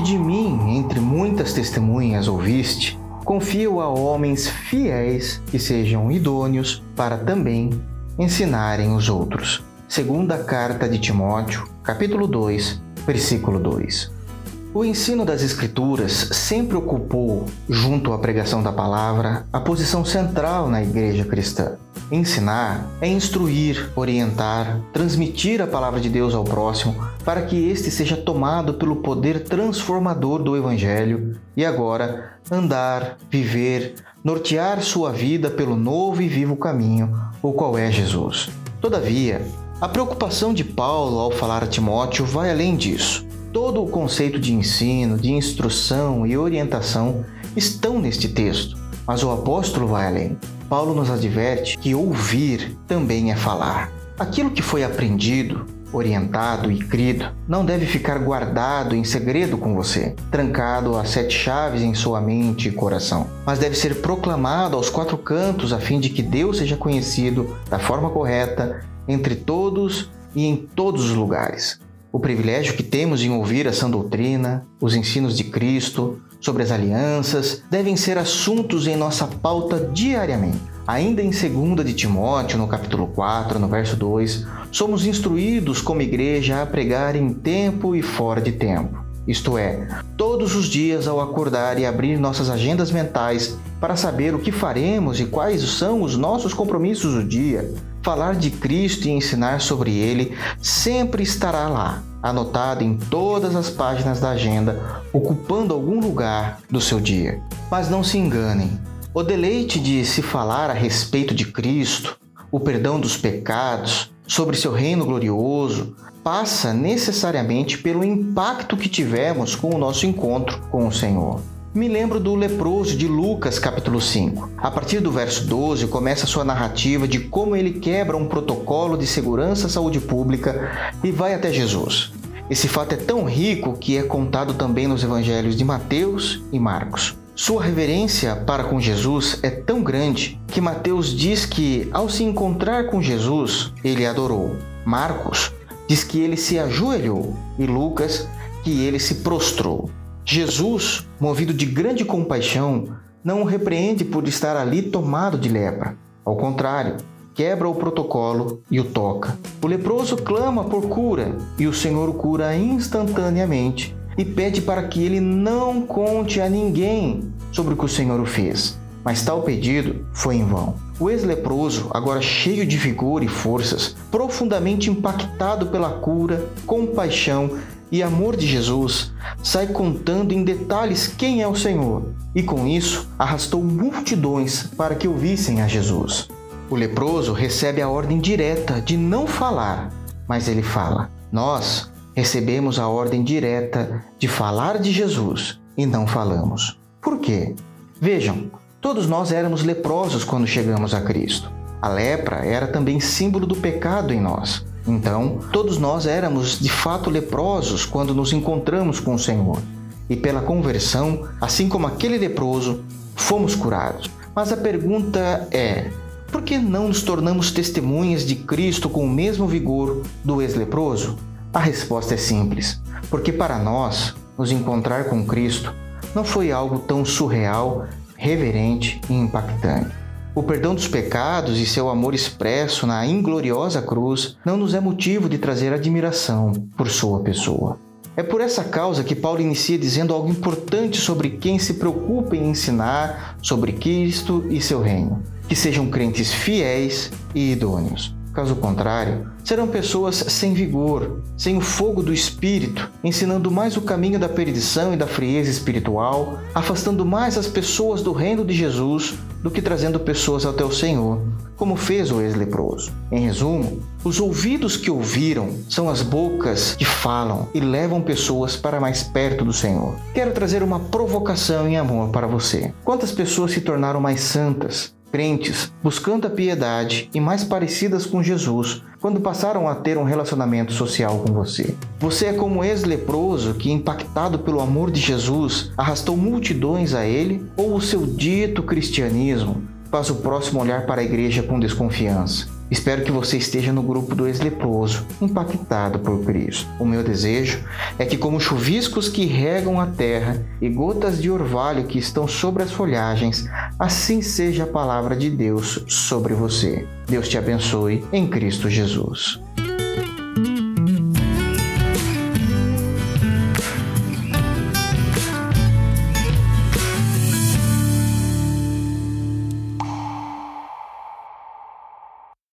de mim, entre muitas testemunhas, ouviste, confio a homens fiéis que sejam idôneos para também ensinarem os outros. Segunda carta de Timóteo, capítulo 2, versículo 2. O ensino das Escrituras sempre ocupou, junto à pregação da palavra, a posição central na igreja cristã. Ensinar é instruir, orientar, transmitir a palavra de Deus ao próximo para que este seja tomado pelo poder transformador do Evangelho e agora andar, viver, nortear sua vida pelo novo e vivo caminho, o qual é Jesus. Todavia, a preocupação de Paulo ao falar a Timóteo vai além disso. Todo o conceito de ensino, de instrução e orientação estão neste texto, mas o apóstolo vai além. Paulo nos adverte que ouvir também é falar. Aquilo que foi aprendido, orientado e crido não deve ficar guardado em segredo com você, trancado a sete chaves em sua mente e coração, mas deve ser proclamado aos quatro cantos a fim de que Deus seja conhecido da forma correta entre todos e em todos os lugares o privilégio que temos em ouvir a sã doutrina, os ensinos de Cristo sobre as alianças, devem ser assuntos em nossa pauta diariamente. Ainda em 2 de Timóteo, no capítulo 4, no verso 2, somos instruídos como igreja a pregar em tempo e fora de tempo. Isto é, todos os dias ao acordar e abrir nossas agendas mentais para saber o que faremos e quais são os nossos compromissos do dia, falar de Cristo e ensinar sobre ele sempre estará lá, anotado em todas as páginas da agenda, ocupando algum lugar do seu dia. Mas não se enganem, o deleite de se falar a respeito de Cristo, o perdão dos pecados, sobre seu reino glorioso, passa necessariamente pelo impacto que tivemos com o nosso encontro com o Senhor me lembro do leproso de Lucas, capítulo 5. A partir do verso 12, começa sua narrativa de como ele quebra um protocolo de segurança saúde pública e vai até Jesus. Esse fato é tão rico que é contado também nos evangelhos de Mateus e Marcos. Sua reverência para com Jesus é tão grande que Mateus diz que, ao se encontrar com Jesus, ele adorou. Marcos diz que ele se ajoelhou e Lucas que ele se prostrou. Jesus, movido de grande compaixão, não o repreende por estar ali tomado de lepra. Ao contrário, quebra o protocolo e o toca. O leproso clama por cura e o Senhor o cura instantaneamente e pede para que ele não conte a ninguém sobre o que o Senhor o fez. Mas tal pedido foi em vão. O ex-leproso, agora cheio de vigor e forças, profundamente impactado pela cura, compaixão e amor de Jesus, sai contando em detalhes quem é o Senhor, e com isso arrastou multidões para que ouvissem a Jesus. O leproso recebe a ordem direta de não falar, mas ele fala. Nós recebemos a ordem direta de falar de Jesus e não falamos. Por quê? Vejam, todos nós éramos leprosos quando chegamos a Cristo. A lepra era também símbolo do pecado em nós. Então, todos nós éramos de fato leprosos quando nos encontramos com o Senhor. E pela conversão, assim como aquele leproso, fomos curados. Mas a pergunta é: por que não nos tornamos testemunhas de Cristo com o mesmo vigor do ex-leproso? A resposta é simples: porque para nós, nos encontrar com Cristo não foi algo tão surreal, reverente e impactante. O perdão dos pecados e seu amor expresso na ingloriosa cruz não nos é motivo de trazer admiração por sua pessoa. É por essa causa que Paulo inicia dizendo algo importante sobre quem se preocupa em ensinar sobre Cristo e seu reino: que sejam crentes fiéis e idôneos. Caso contrário, serão pessoas sem vigor, sem o fogo do espírito, ensinando mais o caminho da perdição e da frieza espiritual, afastando mais as pessoas do reino de Jesus do que trazendo pessoas até o Senhor, como fez o ex-leproso. Em resumo, os ouvidos que ouviram são as bocas que falam e levam pessoas para mais perto do Senhor. Quero trazer uma provocação em amor para você. Quantas pessoas se tornaram mais santas, crentes buscando a piedade e mais parecidas com Jesus quando passaram a ter um relacionamento social com você. Você é como ex-leproso que, impactado pelo amor de Jesus, arrastou multidões a ele, ou o seu dito cristianismo faz o próximo olhar para a igreja com desconfiança. Espero que você esteja no grupo do ex-leproso, impactado por Cristo. O meu desejo é que, como chuviscos que regam a terra e gotas de orvalho que estão sobre as folhagens, assim seja a palavra de Deus sobre você. Deus te abençoe em Cristo Jesus.